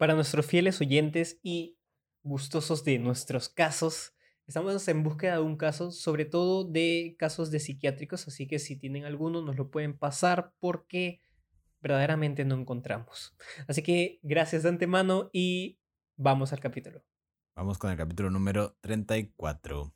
Para nuestros fieles oyentes y gustosos de nuestros casos, estamos en búsqueda de un caso, sobre todo de casos de psiquiátricos, así que si tienen alguno nos lo pueden pasar porque verdaderamente no encontramos. Así que gracias de antemano y vamos al capítulo. Vamos con el capítulo número 34.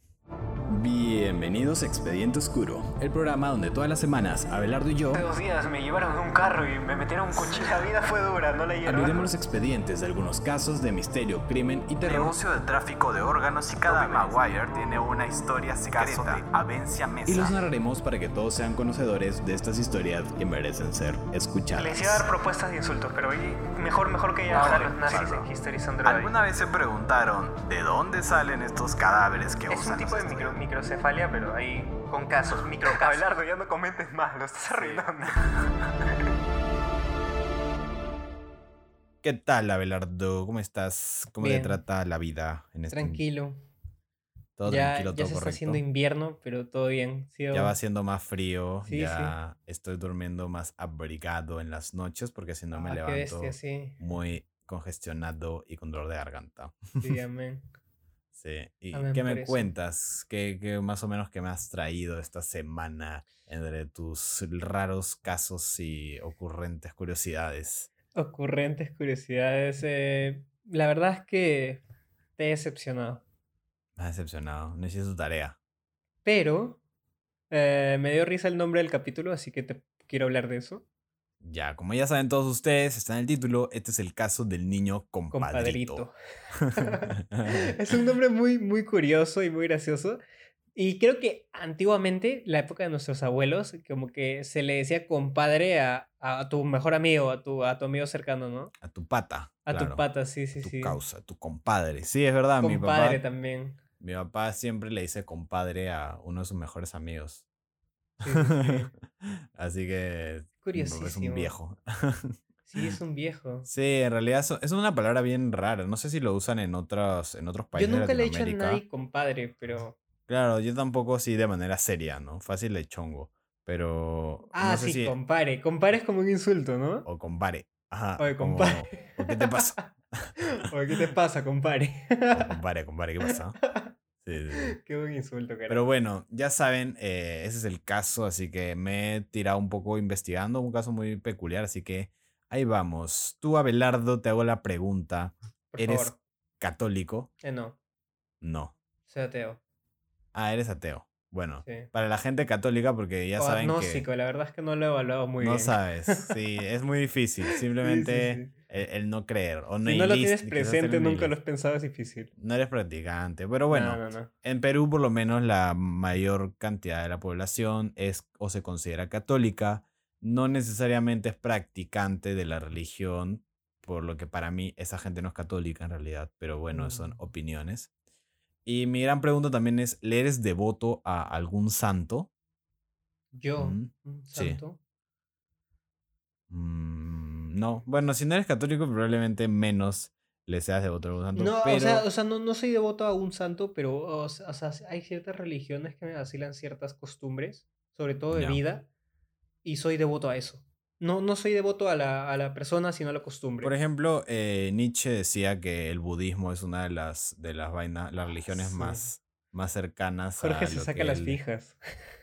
Bienvenidos a Expediente Oscuro, el programa donde todas las semanas Abelardo y yo Hace dos días me llevaron en un carro y me metieron un cuchillo. La vida fue dura, no la abriremos los expedientes de algunos casos de misterio, crimen y terror. Negocio de tráfico de órganos y cada Maguire tiene una historia secreta. de Avencia Mesa. Y los narraremos para que todos sean conocedores de estas historias que merecen ser escuchadas. Les iba a dar propuestas de insultos, pero oye, mejor, mejor que ya No, los nazis en History Son Droid. ¿Alguna vez se preguntaron de dónde salen estos cadáveres que Es usan un tipo de los micro, microcefalia, pero ahí con casos, microcasos. Abelardo, ya no comentes más, lo estás arruinando. ¿Qué tal, Abelardo? ¿Cómo estás? ¿Cómo te trata la vida en este Tranquilo. Todo ya tranquilo, ya todo se está haciendo invierno, pero todo bien. Sí, Ya va siendo más frío, Sí, ya estoy durmiendo más abrigado en las noches porque si no me Ah, qué levanto bestia, sí. muy congestionado y con dolor de garganta. Sí, amén. Sí. ¿Y qué me cuentas? ¿Qué, qué más o menos que me has traído esta semana entre tus raros casos y ocurrentes curiosidades? Ocurrentes curiosidades. eh, la verdad es que te he decepcionado. Me has decepcionado, no tu tarea. Pero eh, me dio risa el nombre del capítulo, así que te quiero hablar de eso. Ya, como ya saben todos ustedes, está en el título, este es el caso del niño compadrito. Compadrito. es un nombre muy, muy curioso y muy gracioso. Y creo que antiguamente, la época de nuestros abuelos, como que se le decía compadre a, a tu mejor amigo, a tu, a tu amigo cercano, ¿no? a tu pata. A claro, tu pata, sí, sí, tu sí. causa, tu compadre. Sí, es verdad, mi Compadre papá, también. mi papá siempre le dice compadre a uno de sus mejores amigos. Sí, sí, sí. Así que es un viejo. Sí, es un viejo. Sí, en realidad es una palabra bien rara. No sé si lo usan en otros, en otros Yo países nunca de le he dicho a nadie compadre, pero. Claro, yo tampoco sí de manera seria, ¿no? Fácil de chongo. Pero Ah, no sé sí, si. compare. Compare es como un insulto, ¿no? O compare. Ajá. Oye, como, compare. "¿O ¿Qué te pasa? Oye, ¿qué te pasa, compare? O compare, compare, ¿qué pasa? Sí, sí, sí. Qué buen insulto, carajo. Pero bueno, ya saben, eh, ese es el caso, así que me he tirado un poco investigando, un caso muy peculiar, así que ahí vamos. Tú, Abelardo, te hago la pregunta. Por ¿Eres favor. católico? Eh, no, No. soy ateo. Ah, eres ateo. Bueno, Sí. para la gente católica, porque ya o saben agnóstico, que la verdad es que no lo he evaluado muy no bien. sabes. Sí, es muy difícil. Simplemente. El, el no creer. O no Si no lo tienes presente, nunca lo has pensado, es difícil. No eres practicante. Pero bueno, No. En Perú, por lo menos, la mayor cantidad de la población es o se considera católica, no necesariamente es practicante de la religión, por lo que para mí esa gente no es católica en realidad, pero bueno, son Mm. opiniones. Y mi gran pregunta también es, ¿le eres devoto a algún santo? Yo, Mm, un sí. santo. Mm, no, bueno, si no eres católico, probablemente menos le seas devoto a algún santo. No, pero... o sea, o sea no, no soy devoto a un santo, pero o sea, o sea, hay ciertas religiones que me vacilan ciertas costumbres, sobre todo de Ya. vida, y soy devoto a eso. No, no soy devoto a la, a la persona, sino a la costumbre. Por ejemplo, eh, Nietzsche decía que el budismo es una de las, de las vainas, las religiones Sí. más, más cercanas Jorge a se lo saca que las él- fijas.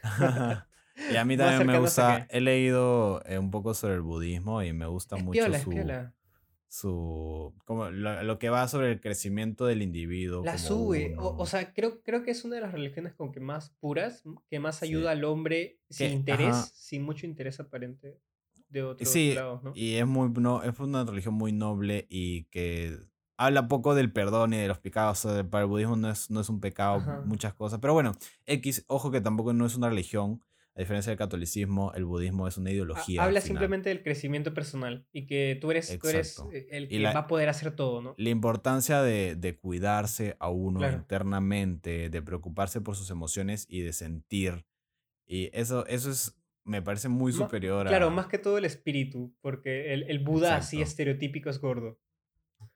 y a mí también me gusta, he leído eh, un poco sobre el budismo y me gusta Es mucho piola, su, piola. su como lo, lo que va sobre el crecimiento del individuo. La como sube. O, o sea, creo, creo que es una de las religiones como que más puras, que más Sí. ayuda al hombre sin Que- interés, ajá. sin mucho interés aparente de otros Sí, lados, ¿no? y es muy no, es una religión muy noble y que habla poco del perdón y de los pecados. o sea, para el budismo no es, no es un pecado Ajá. muchas cosas. Pero bueno, X, ojo que tampoco no es una religión. A diferencia del catolicismo, el budismo es una ideología. Habla simplemente del crecimiento personal y que tú eres, tú eres eh, el que la- va a poder hacer todo, ¿no? La importancia de, de cuidarse a uno Claro. internamente, de preocuparse por sus emociones y de sentir. Y eso, eso es, me parece muy superior Claro, a... más que todo el espíritu, porque el, el Buda así Exacto. estereotípico es gordo.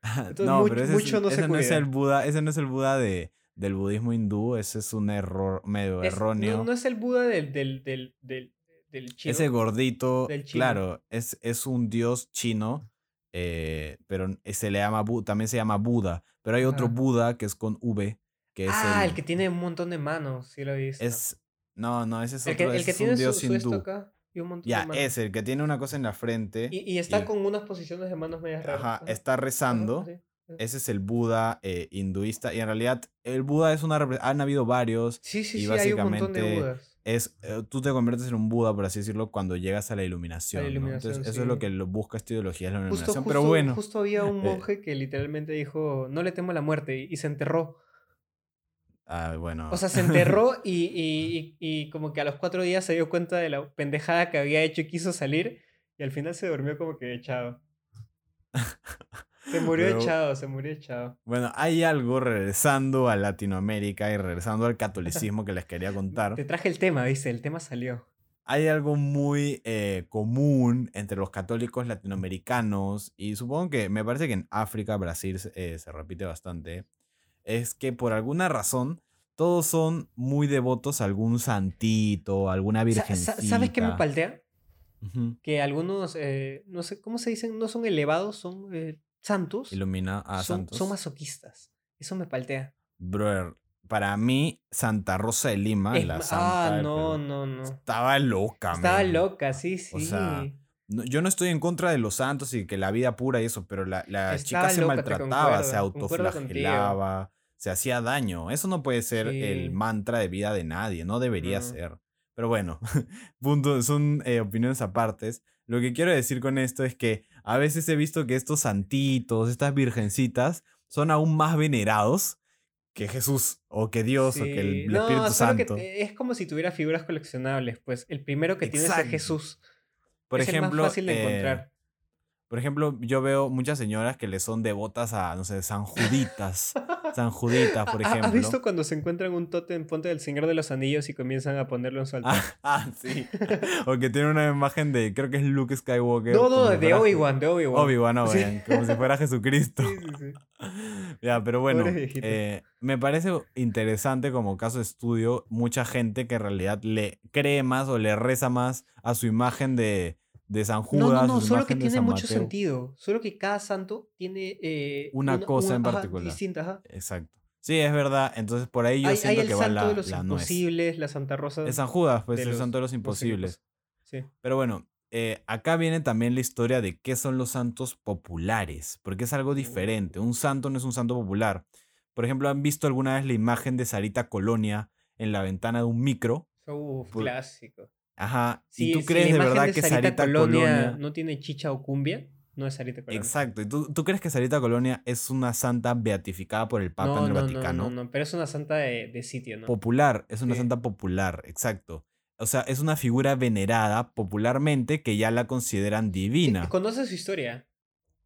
Entonces, no, much- pero ese, mucho es, no se ese no es el Buda, ese no es el Buda de, del budismo hindú, ese es un error medio Es- erróneo. no, no es el Buda del, del, del, del, del chino. Ese gordito, del chino. claro, es, es un dios chino eh, pero se le llama, también se llama Buda. Pero hay otro. Buda que es con V, que es ah, el... el... que tiene un montón de manos, sí lo he visto. Es, no, no, ese es el otro, que, el que es tiene un dios su hindú. acá y un montón de Ya, manos. es el que tiene una cosa en la frente. Y, y está y- con unas posiciones de manos medias raras. Ajá, está ajá, rezando. Así. Ese es el Buda eh, hinduista. Y en realidad, el Buda es una. Han habido varios. Sí, sí, y sí, hay un montón de básicamente Budas. Es, eh, tú te conviertes en un Buda, por así decirlo, cuando llegas a la iluminación. ¿no? iluminación, Entonces, eso es lo que lo busca esta ideología, es la iluminación. justo, Pero bueno, justo había un eh, monje que literalmente dijo, no le temo a la muerte, y, y se enterró. ah, bueno. O sea, se enterró y, y- y- y como que a los cuatro días se dio cuenta de la pendejada que había hecho y quiso salir, y al final se durmió como que echado. Se murió Pero- echado, se murió echado. Bueno, hay algo regresando a Latinoamérica y regresando al catolicismo que les quería contar. Te traje el tema, dice, el tema salió. Hay algo muy eh, común entre los católicos latinoamericanos y supongo que me parece que en África, Brasil se- eh, se repite bastante. Es que por alguna razón todos son muy devotos a algún santito, a alguna virgencita. sa- ¿Sabes qué me paltea? Ujú. Que algunos, eh, no sé, ¿cómo se dicen? No son elevados, son eh, santos. Ilumina a son, santos. son masoquistas. Eso me paltea. Brother, para mí, Santa Rosa de Lima, Es la santa ah, no, no, no. estaba loca, Estaba loca, sí, sí. O sea, No, yo no estoy en contra de los santos y que la vida pura y eso, pero la, la chica se loca, maltrataba, se autoflagelaba, se hacía daño. Eso no puede ser el mantra de vida de nadie, no debería No. ser. Pero bueno, punto, son eh, opiniones apartes. Lo que quiero decir con esto es que a veces he visto que estos santitos, estas virgencitas, son aún más venerados que Jesús o que Dios o que el, No, Espíritu que Santo. te- es como si tuviera figuras coleccionables. Pues el primero que tienes es. Jesús. Por es ejemplo, el más fácil de eh, encontrar. Por ejemplo, yo veo muchas señoras que le son devotas a, no sé, San Juditas. San Juditas, por ¿Ha- ha- ejemplo. ¿Has visto cuando se encuentran un tótem ponte del Señor de los Anillos y comienzan a ponerlo en su altar? Ah, ah, sí. o que tiene una imagen de, creo que es Luke Skywalker. no, no, de Obi-Wan, de Obi-Wan. Obi-Wan, Sí. Obi-Wan, como si fuera Jesucristo. Sí, sí, sí. ya, pero bueno, eh, me parece interesante como caso de estudio, mucha gente que en realidad le cree más o le reza más a su imagen de, de San Judas. No, no, no, solo que de tiene mucho Mateo. sentido. Solo que cada santo tiene eh, Una cosa en ajá, particular. distinta, ajá. Exacto. Sí, es verdad. Entonces por ahí yo Hay, hay siento el que va santo la, de los la nuez. imposibles, la Santa Rosa. Es San Judas, pues de el los santo de los imposibles. imposibles. Sí. Pero bueno, eh, acá viene también la historia de qué son los santos populares, porque es algo diferente. Un santo no es un santo popular. Por ejemplo, ¿han visto alguna vez la imagen de Sarita Colonia en la ventana de un micro? Uf, Por- clásico. Ajá. ¿Y tú si crees de verdad que Sarita Colonia, Colonia... no tiene chicha o cumbia? No es Sarita Colonia. Exacto. ¿Y tú, tú crees que Sarita Colonia es una santa beatificada por el Papa no, en el no, Vaticano? No, no, no, pero es una santa de, de sitio, ¿no? Popular, es una Sí. santa popular, exacto. O sea, es una figura venerada popularmente que ya la consideran divina. ¿Conoces su historia?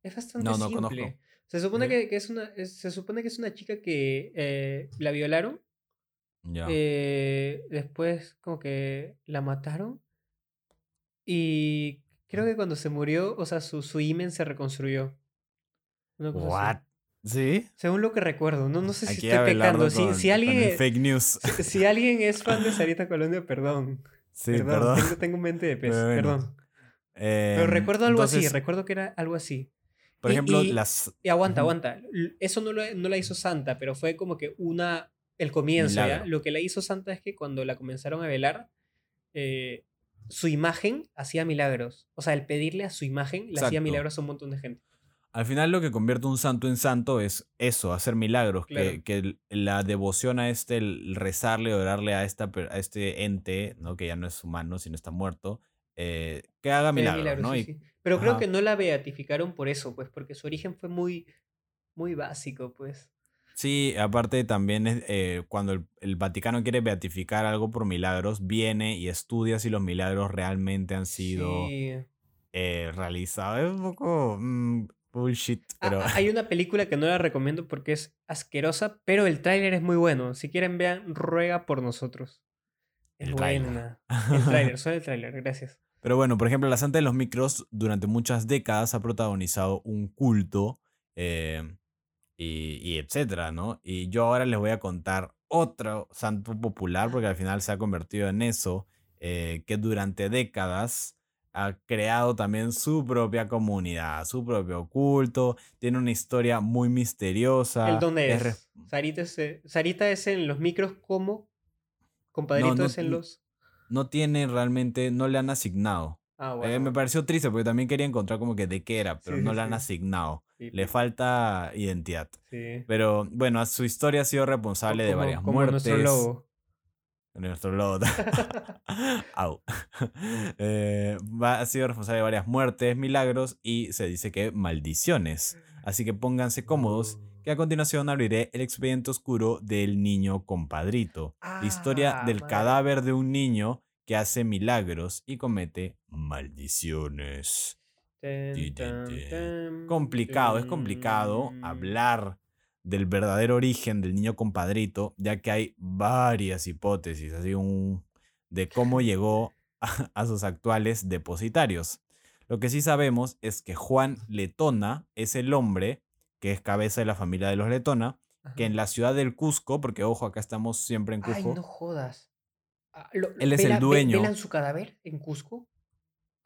Es bastante No, no simple. conozco. Se supone que, que es una, es- se supone que es una chica que eh, la violaron, Ya. eh, después como que la mataron y creo que cuando se murió, o sea, su, su himen se reconstruyó. Así. What? ¿Sí? Según lo que recuerdo, no, no sé si Aquí estoy pecando. Si, con- si el alguien, fake news. si, si alguien es fan de Sarita Colonia, perdón. Sí, perdón, perdón. Tengo, tengo mente de pez, bueno, perdón. Pero Em, recuerdo algo así, entonces, recuerdo que era algo así. Por y- ejemplo, y- las. Y aguanta, aguanta. Eso no, lo, no la hizo Santa, pero fue como que una. El comienzo, ¿ya? Lo que la hizo Santa es que cuando la comenzaron a velar, eh, su imagen hacía milagros. O sea, el pedirle a su imagen le hacía milagros a un montón de gente. Al final, lo que convierte un santo en santo es eso, hacer milagros. Que, Claro. que el- la devoción a este, el rezarle, orarle a, esta, a este ente, ¿no? que ya no es humano, sino está muerto, eh, que haga milagros, milagros, ¿no? sí, Y- sí. Pero creo que no la beatificaron por eso, pues, porque su origen fue muy, muy básico, pues. Sí, aparte también es, eh, cuando el, el Vaticano quiere beatificar algo por milagros, viene y estudia si los milagros realmente han sido Sí. eh, realizados. Es un poco mm, bullshit, Ah, pero ah, hay una película que no la recomiendo porque es asquerosa, pero el tráiler es muy bueno. Si quieren vean, ruega por nosotros. Es El tráiler. buena. El tráiler, solo el tráiler, gracias. Pero bueno, por ejemplo, la Santa de los Micros durante muchas décadas ha protagonizado un culto eh, y, y etcétera, ¿no? Y yo ahora les voy a contar otro santo popular, porque al final se ha convertido en eso, eh, que durante décadas ha creado también su propia comunidad, su propio culto, tiene una historia muy misteriosa. ¿El dónde es? Sarita es, eh, Sarita es en los micros como compadrito no, es en los... No tiene realmente, no le han asignado. Ah, Eh, bueno. me bueno. pareció triste porque también quería encontrar como que de qué era, pero Sí, no sí, le han sí. asignado. Sí, Le falta identidad. sí. Pero bueno, su historia ha sido responsable de varias como muertes. nuestro lobo. Nuestro lobo. Au. Eh, ha sido responsable de varias muertes, milagros y se dice que maldiciones. Así que pónganse cómodos, que a continuación abriré el expediente oscuro del niño compadrito. La historia Ah, del madre. cadáver de un niño que hace milagros y comete maldiciones. Ten, Complicado, es complicado hablar del verdadero origen del niño compadrito, ya que hay varias hipótesis, así un de cómo llegó a, a sus actuales depositarios. Lo que sí sabemos es que Juan Letona es el hombre que es cabeza de la familia de los Letona, que en la ciudad del Cusco, porque ojo, acá estamos siempre en Ay, Cusco, no jodas. Ah, lo- Él es el vela- dueño. ¿Velan su cadáver en Cusco?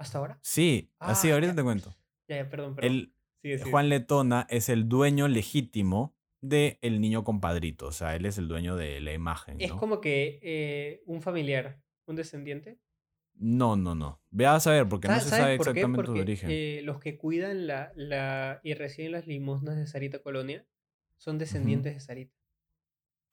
¿Hasta ahora? sí, así Ah, ahorita ya. te cuento. Ya, ya, perdón, perdón. El, Sigue, sigue. Juan Letona es el dueño legítimo de el niño compadrito, o sea, él es el dueño de la imagen. Es como que eh, un familiar, un descendiente. No, no, no. Ve a saber, porque no se ¿Sabes sabe por exactamente su Porque origen. eh, los que cuidan la, la y reciben las limosnas de Sarita Colonia son descendientes de Sarita.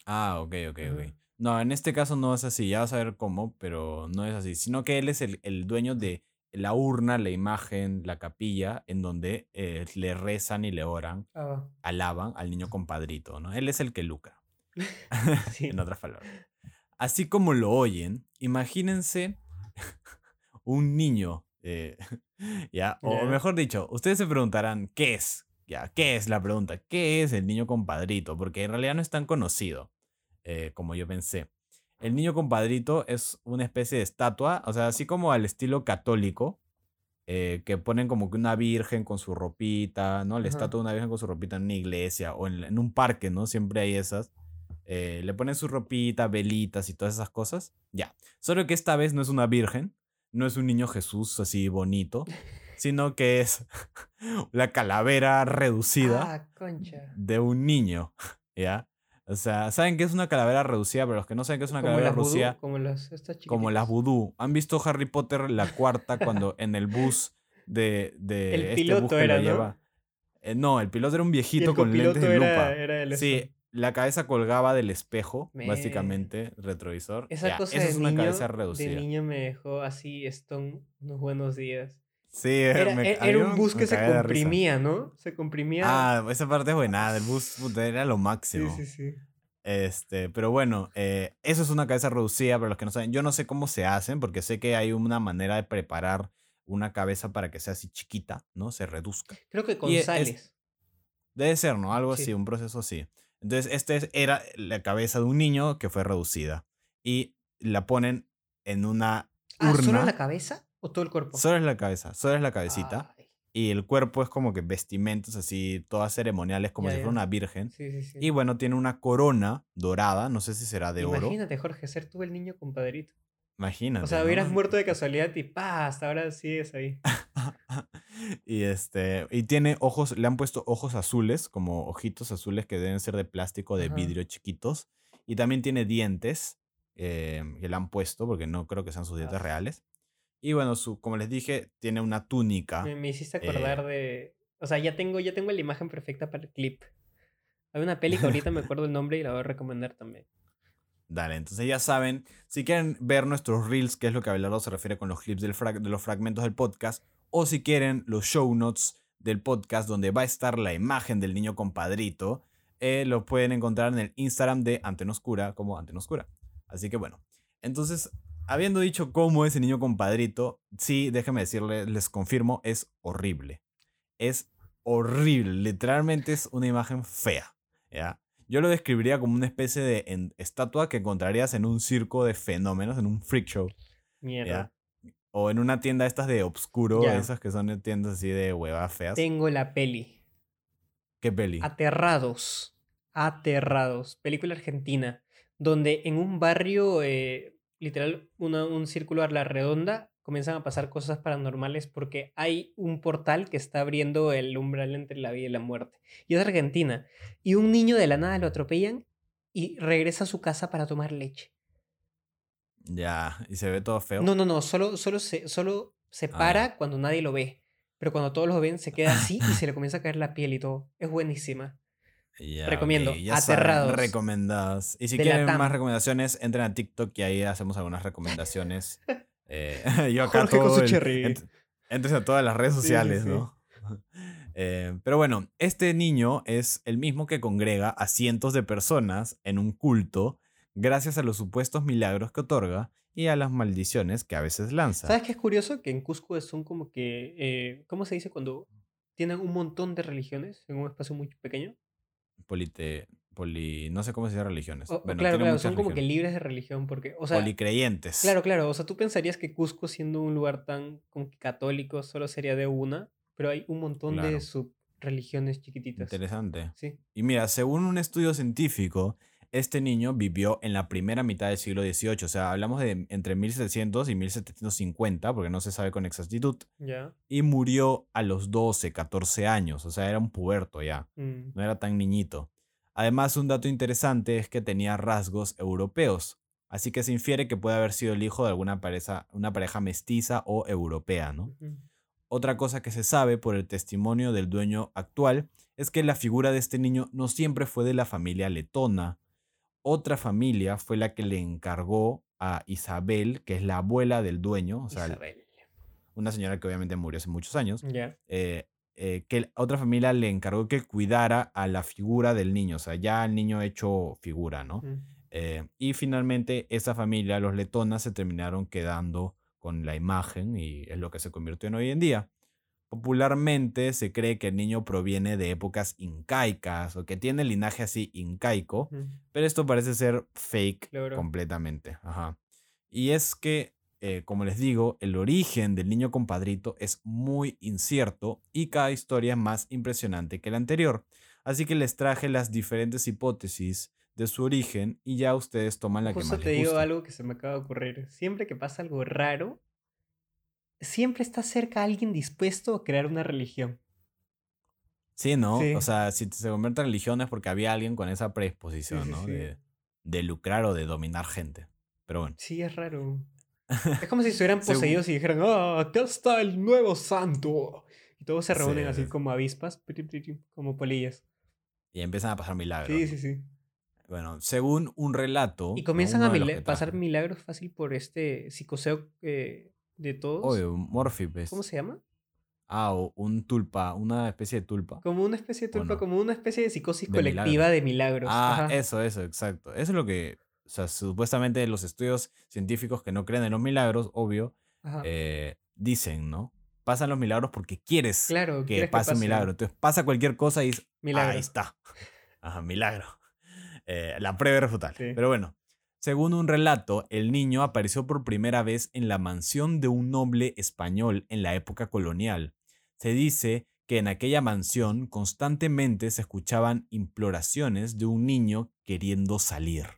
Ah, ok, ok, ok. Ajá. No, en este caso no es así, ya vas a ver cómo, pero no es así, sino que él es el, el dueño de la urna, la imagen, la capilla, en donde eh, le rezan y le oran, Ah, alaban al niño compadrito, ¿no? Él es el que lucra, Sí. en otras palabras. Así como lo oyen, imagínense un niño, eh, ya, o mejor dicho, ustedes se preguntarán, ¿qué es? Ya, ¿qué es la pregunta? ¿Qué es el niño compadrito? Porque en realidad no es tan conocido eh, como yo pensé. El niño compadrito es una especie de estatua, o sea, así como al estilo católico, eh, que ponen como que una virgen con su ropita, ¿no? La Ajá. estatua de una virgen con su ropita en una iglesia o en, en un parque, ¿no? Siempre hay esas. Eh, le ponen su ropita, velitas y todas esas cosas. Ya. Solo que esta vez no es una virgen, no es un niño Jesús así bonito, sino que es la calavera reducida Ah, de un niño, ¿ya? O sea, saben que es una calavera reducida, pero los que no saben que es una Como calavera reducida, como las estas como las chiquititas. vudú. ¿Han visto Harry Potter la cuarta cuando en el bus de, de El este piloto bus que era, lo ¿no? lleva? Eh, no, el piloto era un viejito el con lentes de era, lupa. era el Sí, eso. la cabeza colgaba del espejo, Me- básicamente, retrovisor. Esa Ya, cosa esa de es una cabeza de reducida. niño me dejó así, Stone, unos buenos días. Sí, Era, me- era- a mí era un me- bus me que se comprimía, ¿no? Se comprimía. Ah, esa parte es buena, el bus puta, era lo sí, máximo. sí, sí. Este, pero bueno, eh, eso es una cabeza reducida para los que no saben. Yo no sé cómo se hacen, porque sé que hay una manera de preparar una cabeza para que sea así chiquita, ¿no? Se reduzca. Creo que con Y es- sales. Debe ser, ¿no? Algo Sí. así, un proceso así. Entonces, este es- era la cabeza de un niño que fue reducida. Y la ponen en una Ah, ¿solo urna. la cabeza o todo el cuerpo? Solo es la cabeza, solo es la cabecita. Ay, Y el cuerpo es como que vestimentos así, todas ceremoniales, como Ya, si ya. fuera una virgen. sí, sí, sí. Y bueno, tiene una corona dorada, no sé si será de oro. Imagínate, Jorge, ser tú el niño compadrito. Imagínate. O sea, ¿no? hubieras muerto de casualidad y pa, hasta ahora sigues ahí. y este y tiene ojos, le han puesto ojos azules, como ojitos azules que deben ser de plástico de Ajá. vidrio chiquitos. Y también tiene dientes eh, que le han puesto, porque no creo que sean sus dientes Ah. reales. Y bueno, su, como les dije, tiene una túnica. Me, me hiciste Eh. acordar de. O sea, ya tengo, ya tengo la imagen perfecta para el clip. Hay una peli que ahorita me acuerdo el nombre y la voy a recomendar también. Dale, entonces ya saben, si quieren ver nuestros reels, que es lo que Abelardo se refiere con los clips del frag- de los fragmentos del podcast, o si quieren los show notes del podcast donde va a estar la imagen del niño compadrito, eh, lo pueden encontrar en el Instagram de Antena Oscura como Antena Oscura. Así que bueno, entonces, habiendo dicho cómo es el niño compadrito, sí, déjenme decirles, les confirmo, es horrible. Es horrible, literalmente es una imagen fea, ¿ya? Yo lo describiría como una especie de en- estatua que encontrarías en un circo de fenómenos, en un freak show, Mierda. ¿ya? O en una tienda estas de obscuro, Ya. esas que son tiendas así de huevas feas. Tengo la peli. ¿Qué peli? Aterrados. Aterrados. Película argentina. Donde en un barrio, eh, literal, una- un círculo a la redonda, comienzan a pasar cosas paranormales porque hay un portal que está abriendo el umbral entre la vida y la muerte. Y es Argentina. Y un niño de la nada lo atropellan y regresa a su casa para tomar leche. Ya, y se ve todo feo. No, no, no, solo, solo, se, solo se Ah, para cuando nadie lo ve. Pero cuando todos lo ven, se queda así y se le comienza a caer la piel y todo. Es buenísima. Ya, Recomiendo, ok, ya saben, Aterrados. recomendadas. Y si De quieren más recomendaciones, entren a TikTok y ahí hacemos algunas recomendaciones. Eh, yo acá Jorge con todo su el- cherry. ent- entres a todas las redes sí, sociales, sí. ¿no? Eh, pero bueno, este niño es el mismo que congrega a cientos de personas en un culto gracias a los supuestos milagros que otorga y a las maldiciones que a veces lanza. ¿Sabes qué es curioso? Que en Cusco son como que, eh, ¿cómo se dice cuando tienen un montón de religiones en un espacio muy pequeño? Polite, poli, no sé cómo se dice religiones. O- Bueno, claro, claro, son como que libres de religión, porque, o sea, Policreyentes. claro, claro, o sea, tú pensarías que Cusco siendo un lugar tan como que católico solo sería de una, pero hay un montón Claro. de subreligiones chiquititas. Interesante. Sí. Y mira, según un estudio científico, este niño vivió en la primera mitad del siglo XVIII. O sea, hablamos de entre 1700 y 1750, porque no se sabe con exactitud. Y murió a los 12, 14 años. O sea, era un puberto ya. Mm, No era tan niñito. Además, un dato interesante es que tenía rasgos europeos. Así que se infiere que puede haber sido el hijo de alguna pareja, una pareja mestiza o europea, ¿no? Otra cosa que se sabe por el testimonio del dueño actual es que la figura de este niño no siempre fue de la familia letona. Otra familia fue la que le encargó a Isabel, que es la abuela del dueño, o sea, Isabel. una señora que obviamente murió hace muchos años, Ya. eh, eh, que otra familia le encargó que cuidara a la figura del niño, o sea, ya el niño hecho figura, ¿no? Mm. Eh, y finalmente esa familia, los letonas, se terminaron quedando con la imagen y es lo que se convirtió en hoy en día. Popularmente se cree que el niño proviene de épocas incaicas o que tiene linaje así incaico, pero esto parece ser fake completamente. Ajá. Y es que, eh, como les digo, el origen del niño compadrito es muy incierto y cada historia es más impresionante que la anterior. Así que les traje las diferentes hipótesis de su origen y ya ustedes toman la que Justo más te les digo guste. algo que se me acaba de ocurrir. Siempre que pasa algo raro, siempre está cerca alguien dispuesto a crear una religión. Sí, ¿no? Sí. O sea, si se convierte en religión es porque había alguien con esa predisposición, sí, ¿no? De, de lucrar o de dominar gente. Pero bueno. Sí, es raro. Es como si estuvieran Según- poseídos y dijeran, ah, acá está el nuevo santo. Y todos se reúnen así Sí. como avispas, como polillas. Y empiezan a pasar milagros. Sí, sí, sí. Bueno, según un relato. Y comienzan a mila- pasar milagros fácil por este psicoseo eh, de todos. Obvio, Morphy, pues. ¿Cómo se llama? Ah, o un tulpa, una especie de tulpa. Como una especie de ¿O tulpa, no? como una especie de psicosis De colectiva de milagros. Ah, Ajá. eso, eso, exacto. Eso es lo que, o sea, supuestamente los estudios científicos que no creen en los milagros, obvio, eh, dicen, ¿no? Pasan los milagros porque quieres Claro, que quieres que pase un pase. milagro. Entonces pasa cualquier cosa y es, Milagro. ahí está. Ajá, milagro. Eh, la prueba irrefutable. Sí. Pero bueno, según un relato, el niño apareció por primera vez en la mansión de un noble español en la época colonial. Se dice que en aquella mansión constantemente se escuchaban imploraciones de un niño queriendo salir.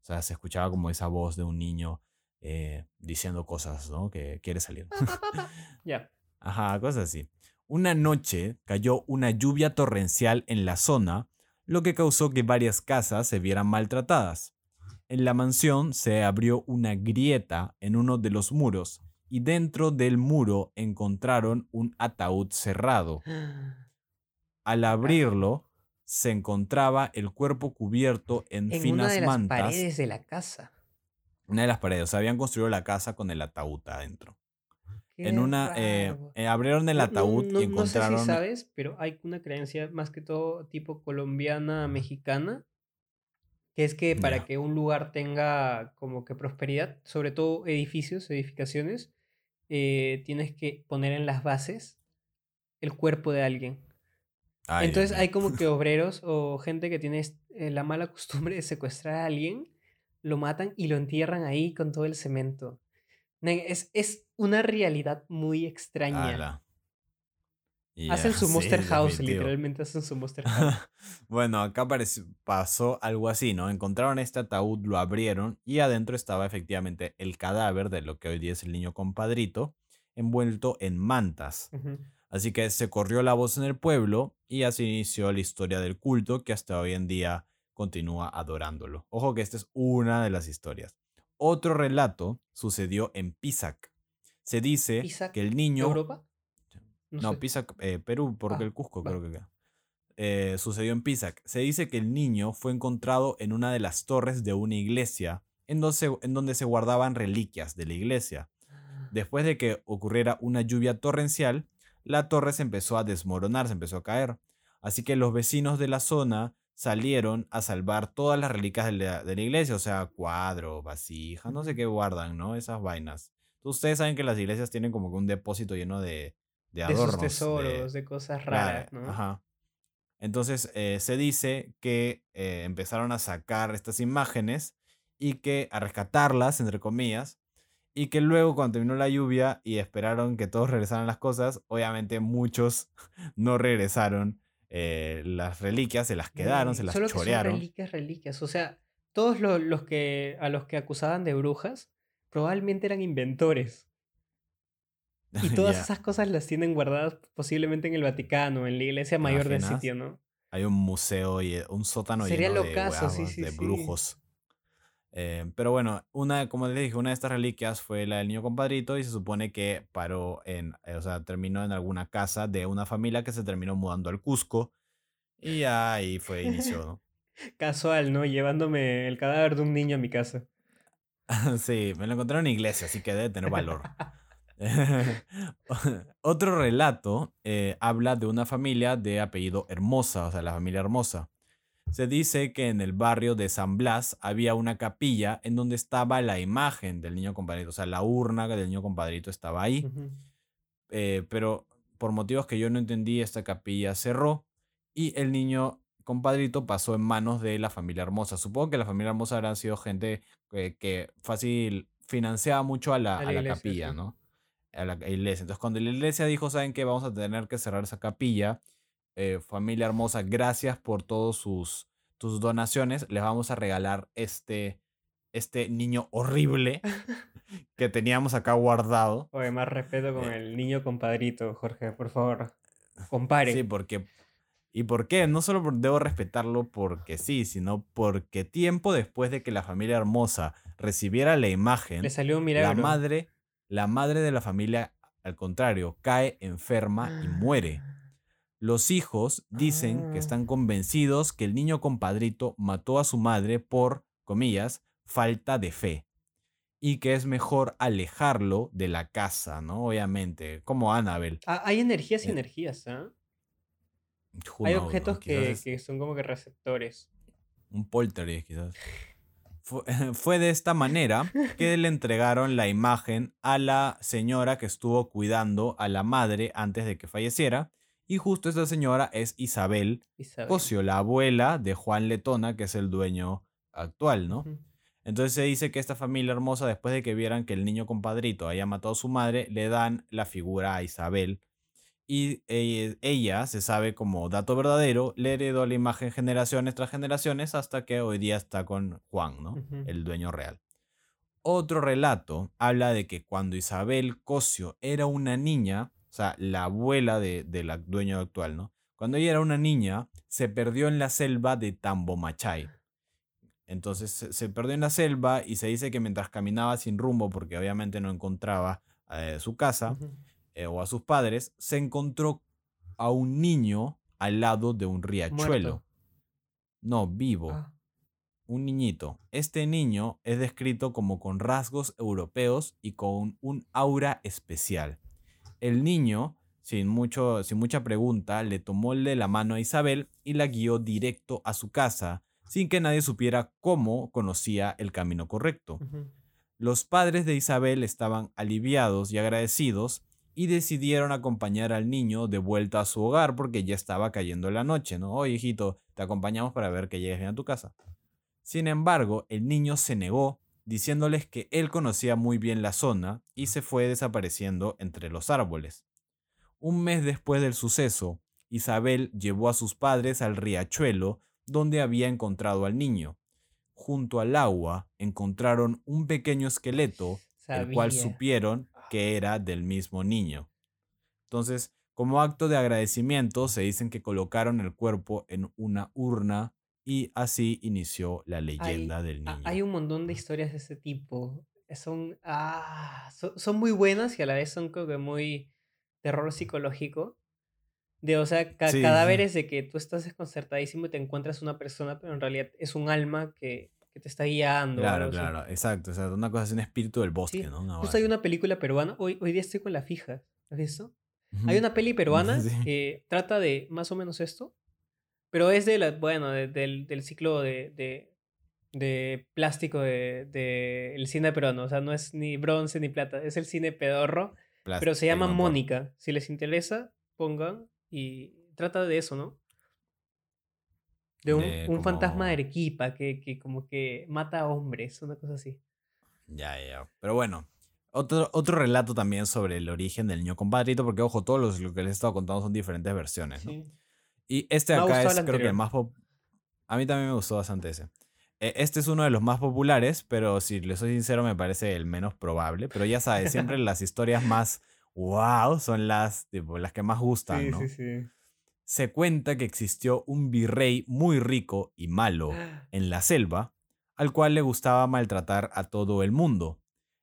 O sea, se escuchaba como esa voz de un niño eh, diciendo cosas, ¿no? Que quiere salir. Ya. Ajá, cosas así. Una noche cayó una lluvia torrencial en la zona, lo que causó que varias casas se vieran maltratadas. En la mansión se abrió una grieta en uno de los muros y dentro del muro encontraron un ataúd cerrado. Al abrirlo, se encontraba el cuerpo cubierto en, En una finas de las mantas. paredes de la casa. Una de las paredes. O sea, habían construido la casa con el ataúd adentro. Qué En una. eh, eh, abrieron el no- ataúd no, y no sé encontraron. si sabes, pero hay una creencia más que todo tipo colombiana, mexicana, que es que para que un lugar tenga como que prosperidad, sobre todo edificios, edificaciones, eh, tienes que poner en las bases el cuerpo de alguien. Ay, Dios Entonces hay como que obreros o gente que tiene eh, la mala costumbre de secuestrar a alguien, lo matan y lo entierran ahí con todo el cemento. Es, es una realidad muy extraña. Ala. Hacen su sí, Monster House, definitivo. literalmente hacen su Monster House. Bueno, acá pasó algo así, ¿no? Encontraron este ataúd, lo abrieron y adentro estaba efectivamente el cadáver de lo que hoy día es el niño compadrito, envuelto en mantas. Así que se corrió la voz en el pueblo y así inició la historia del culto que hasta hoy en día continúa adorándolo. Ojo que esta es una de las historias. Otro relato sucedió en Pisac. Se dice ¿Pisac, que el niño... ¿Europa? No, sé. Pisac, eh, Perú, porque Ah, el Cusco creo que queda. Eh, sucedió en Pisac. Se dice que el niño fue encontrado en una de las torres de una iglesia en donde, se, en donde se guardaban reliquias de la iglesia. Después de que ocurriera una lluvia torrencial, la torre se empezó a desmoronar, se empezó a caer. Así que los vecinos de la zona salieron a salvar todas las reliquias de la, de la iglesia, o sea, cuadros, vasijas, no sé qué guardan, ¿no? Esas vainas. Ustedes saben que las iglesias tienen como que un depósito lleno de, de De adornos. sus de- tesoros, de cosas Claro, raras, ¿no? Ajá. Entonces eh, se dice que eh, empezaron a sacar estas imágenes y que a rescatarlas, entre comillas, y que luego cuando terminó la lluvia y esperaron que todos regresaran las cosas, obviamente muchos no regresaron eh, las reliquias, se las quedaron, se las Solo que son chorearon. reliquias, reliquias. O sea, todos lo- los, que a los que acusaban de brujas probablemente eran inventores. Y todas Ya, esas cosas las tienen guardadas posiblemente en el Vaticano, en la iglesia ¿te mayor del sitio, ¿no? Hay un museo y un sótano Sería lleno de locazo, sí, huevas, sí, de sí. brujos. Eh, pero bueno, una, como les dije, una de estas reliquias fue la del niño compadrito y se supone que paró en, eh, o sea, terminó en alguna casa de una familia que se terminó mudando al Cusco y ahí fue inicio, ¿no? Casual, ¿no? Llevándome el cadáver de un niño a mi casa. Sí, me lo encontré en una iglesia, así que debe tener valor. Otro relato eh, habla de una familia de apellido Hermosa, o sea, la familia Hermosa. Se dice que en el barrio de San Blas había una capilla en donde estaba la imagen del niño compadrito, o sea, la urna del niño compadrito estaba ahí, eh, pero por motivos que yo no entendí, esta capilla cerró y el niño compadrito pasó en manos de la familia Hermosa. Supongo que la familia Hermosa habrá sido gente eh, que fácil financiaba mucho a la, A a la la iglesia, capilla, sí. ¿no? A la iglesia. Entonces, cuando la iglesia dijo, ¿saben qué? Vamos a tener que cerrar esa capilla. eh, familia hermosa, gracias por todos sus, tus donaciones. Les vamos a regalar este, este niño horrible que teníamos acá guardado. Oye, más respeto con Eh. el niño compadrito, Jorge, por favor. Compare. Sí, porque... ¿Y por qué? No solo debo respetarlo porque sí, sino porque tiempo después de que la familia hermosa recibiera la imagen, Le salió un la milagro. madre, la madre de la familia, al contrario, cae enferma y muere. Los hijos dicen Ah. que están convencidos que el niño compadrito mató a su madre por, comillas, falta de fe. Y que es mejor alejarlo de la casa, ¿no? Obviamente, como Annabel. Ah, hay energías y Eh, energías, ¿ah? Who Hay objetos que, es que son como que receptores. un poltergeist, quizás. Fue, fue de esta manera que le entregaron la imagen a la señora que estuvo cuidando a la madre antes de que falleciera. Y justo esta señora es Isabel Isabel. Cosio, la abuela de Juan Letona, que es el dueño actual, ¿no? Entonces se dice que esta familia hermosa, después de que vieran que el niño compadrito había matado a su madre, le dan la figura a Isabel. Y eh, ella, se sabe como dato verdadero, le heredó la imagen generaciones tras generaciones hasta que hoy día está con Juan, ¿no? El dueño real. Otro relato habla de que cuando Isabel Cosio era una niña, o sea, la abuela de, de la dueña actual, ¿no? Cuando ella era una niña, se perdió en la selva de Tambomachay. Entonces se, perdió en la selva y se dice que mientras caminaba sin rumbo, porque obviamente no encontraba eh, su casa. Eh, o a sus padres, se encontró a un niño al lado de un riachuelo. Muerto. No, vivo Ah, un niñito. Este niño es descrito como con rasgos europeos y con un aura especial. El niño, sin, mucho, sin mucha pregunta, le tomó de la mano a Isabel y la guió directo a su casa, sin que nadie supiera cómo conocía el camino correcto. Los padres de Isabel estaban aliviados y agradecidos y decidieron acompañar al niño de vuelta a su hogar porque ya estaba cayendo la noche, ¿no? Oye, hijito, te acompañamos para ver que llegues bien a tu casa. Sin embargo, el niño se negó, diciéndoles que él conocía muy bien la zona y se fue desapareciendo entre los árboles. Un mes después del suceso, Isabel llevó a sus padres al riachuelo donde había encontrado al niño. Junto al agua encontraron un pequeño esqueleto, el cual Sabía. supieron que era del mismo niño. Entonces, como acto de agradecimiento, se dicen que colocaron el cuerpo en una urna y así inició la leyenda del niño. Hay un montón de historias de ese tipo. Son, ah, son, son muy buenas y a la vez son como que muy terror psicológico. De, o sea, ca- Sí, sí, sí. cadáveres de que tú estás desconcertadísimo y te encuentras una persona, pero en realidad es un alma que, que te está guiando. Claro, así. claro, exacto. O sea, una cosa es un espíritu del bosque, Sí, ¿no? Una Justo hay una película peruana, hoy, hoy día estoy con la fija, ¿has visto? Hay Ujú. una peli peruana Sí. que trata de más o menos esto, pero es de la, bueno, de- del, del ciclo de, de, de plástico de, de el cine peruano, o sea, no es ni bronce ni plata, es el cine pedorro, pero se llama Mónica. Si les interesa, pongan y trata de eso, ¿no? De un, De un fantasma de como- Arequipa que, que como que mata a hombres, una cosa así. Ya, ya. Pero bueno, otro, otro relato también sobre el origen del niño compadrito, porque ojo, todos los lo que les he estado contando son diferentes versiones, ¿no? Sí. Y este Me acá es creo que el más A mí también me gustó bastante ese. Eh, Este es uno de los más populares, pero si le soy sincero me parece el menos probable. Pero ya sabes, siempre las historias más wow son las, tipo, las que más gustan, Sí, ¿no? sí, sí. Se cuenta que existió un virrey muy rico y malo en la selva, al cual le gustaba maltratar a todo el mundo.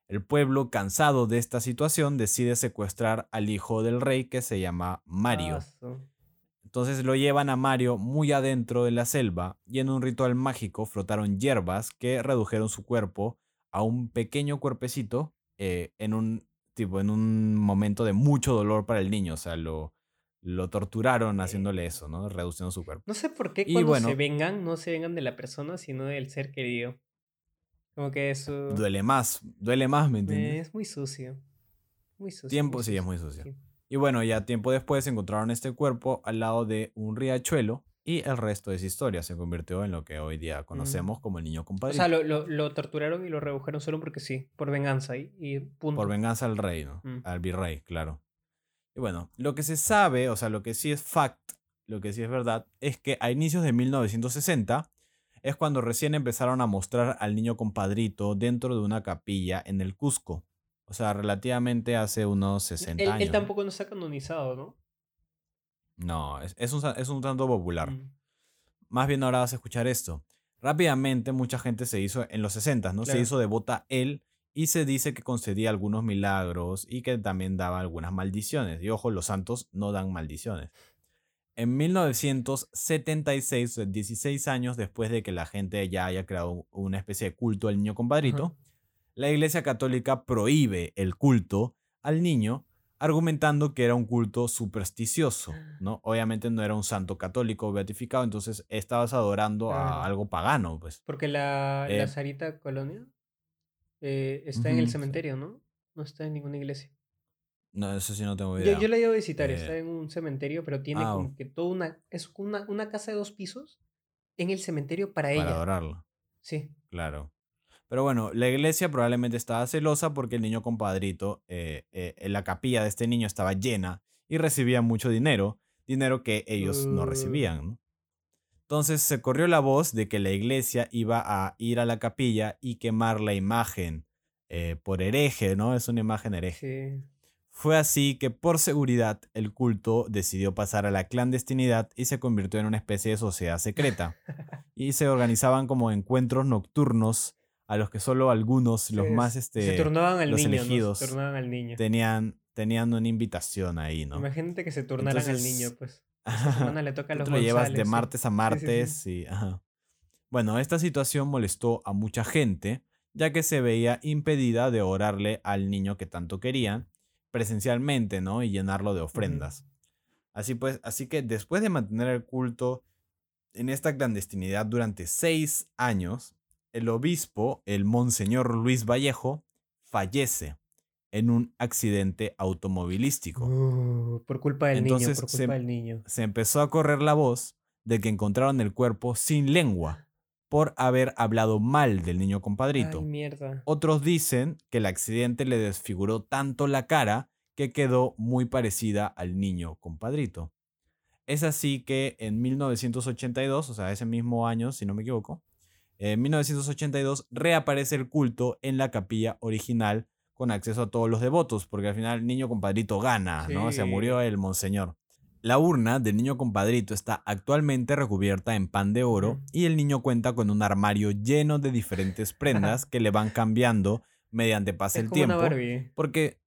El pueblo, cansado de esta situación, decide secuestrar al hijo del rey que se llama Mario. Entonces lo llevan a Mario muy adentro de la selva y en un ritual mágico frotaron hierbas que redujeron su cuerpo a un pequeño cuerpecito eh, en un tipo en un momento de mucho dolor para el niño, o sea, lo, lo torturaron haciéndole eso, ¿no? Reduciendo su cuerpo. No sé por qué cuando bueno. se vengan, no se vengan de la persona, sino del ser querido. Como que eso Duele más, duele más, ¿me entiendes? es muy sucio. Muy sucio. Tiempo, sí, es muy sucio. sí. Y bueno, ya tiempo después encontraron este cuerpo al lado de un riachuelo y el resto de esa historia se convirtió en lo que hoy día conocemos como el niño O compadrito. sea, lo, lo, lo torturaron y lo redujeron solo porque sí, por venganza y, y punto. Por venganza al rey, ¿no? Mm. Al virrey, claro. Y bueno, lo que se sabe, o sea, lo que sí es fact, lo que sí es verdad, es que a inicios de 1960 es cuando recién empezaron a mostrar al niño compadrito dentro de una capilla en el Cusco. O sea, relativamente hace unos 60 él, años. él tampoco no está canonizado, ¿no? No, es, es un, es un tanto popular. Mm, Más bien ahora vas a escuchar esto. Rápidamente mucha gente se hizo, en los 60, ¿no? Se hizo devota él y se dice que concedía algunos milagros y que también daba algunas maldiciones. Y ojo, los santos no dan maldiciones. En 1976, 16 años después de que la gente ya haya creado una especie de culto al niño compadrito, la Iglesia Católica prohíbe el culto al niño argumentando que era un culto supersticioso, ¿no? Obviamente no era un santo católico beatificado, entonces estabas adorando Claro. a algo pagano, pues. Porque la, Eh, la Sarita Colonia eh, está en el cementerio, ¿no? No está en ninguna iglesia. No, eso sí no tengo idea. yo la he ido a visitar, Eh, está en un cementerio, pero tiene ah, como que toda una. Es una, una casa de dos pisos en el cementerio para, para ella. adorarlo, Sí. claro. Pero bueno, la iglesia probablemente estaba celosa porque el niño compadrito, eh, eh, en la capilla de este niño estaba llena y recibía mucho dinero, dinero que ellos no Uh. recibían, ¿no? Entonces se corrió la voz de que la iglesia iba a ir a la capilla y quemar la imagen eh, por hereje, ¿no? Es una imagen hereje. Sí. Fue así que por seguridad el culto decidió pasar a la clandestinidad y se convirtió en una especie de sociedad secreta. y se organizaban como encuentros nocturnos a los que solo algunos, los más este, se turnaban al los niño, ¿no? elegidos, Se turnaban al niño. tenían, tenían una invitación ahí, ¿no? Imagínate que se turnaran al niño, pues. Esta semana le toca a los lo llevas de martes a sí, sí. martes y... ajá. Bueno, esta situación molestó a mucha gente, ya que se veía impedida de orarle al niño que tanto querían presencialmente, ¿no? Y llenarlo de ofrendas. Así pues, así que después de mantener el culto en esta clandestinidad durante seis años, el obispo, el monseñor Luis Vallejo, fallece en un accidente automovilístico Uh, por culpa del niño, por se- culpa del niño. se empezó a correr la voz de que encontraron el cuerpo sin lengua por haber hablado mal del niño compadrito. Ay, mierda. Otros dicen que el accidente le desfiguró tanto la cara que quedó muy parecida al niño compadrito. Es así que en 1982, o sea, ese mismo año, si no me equivoco, en 1982 reaparece el culto en la capilla original con acceso a todos los devotos, porque al final el niño compadrito gana, ¿no? Se Sí. murió el monseñor. La urna del niño compadrito está actualmente recubierta en pan de oro y el niño cuenta con un armario lleno de diferentes prendas que le van cambiando mediante pasa Es el como una tiempo. Barbie. Porque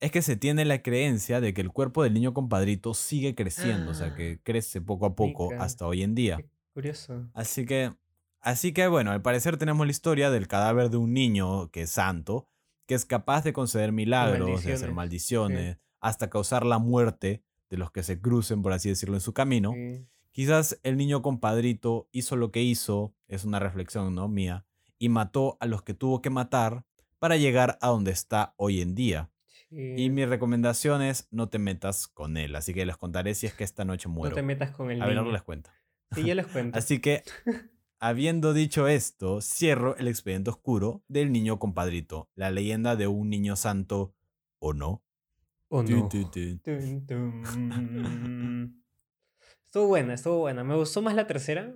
es que se tiene la creencia de que el cuerpo del niño compadrito sigue creciendo, o sea, Ah. que crece poco a poco hasta hoy en día. Qué curioso. Así que, así que bueno, al parecer tenemos la historia del cadáver de un niño que es santo, que es capaz de conceder milagros, de hacer maldiciones, hasta causar la muerte de los que se crucen, por así decirlo, en su camino. Sí. Quizás el niño compadrito hizo lo que hizo, es una reflexión, ¿no? Mía, y mató a los que tuvo que matar para llegar a donde está hoy en día. Y mi recomendación es no te metas con él, así que les contaré si es que esta noche No muero. te metas con el a ver, no les cuento. Sí, yo les cuento. Así que, habiendo dicho esto, cierro el expediente oscuro del niño compadrito, la leyenda de un niño santo o no. ¿O no? Tun, tun. Estuvo buena, estuvo buena. Me gustó más la tercera.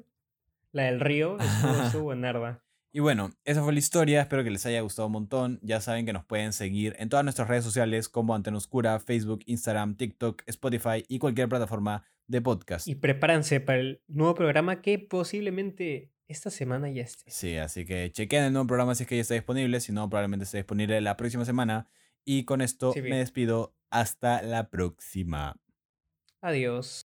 La del río. Estuvo, estuvo buenarda. Y bueno, esa fue la historia, espero que les haya gustado un montón. Ya saben que nos pueden seguir en todas nuestras redes sociales como Antena Oscura, Facebook, Instagram, TikTok, Spotify y cualquier plataforma de podcast. Y prepárense para el nuevo programa que posiblemente esta semana ya esté. Sí, así que chequen el nuevo programa si es que ya está disponible, si no, probablemente esté disponible la próxima semana. Y con esto Sí, me despido. Hasta la próxima. Adiós.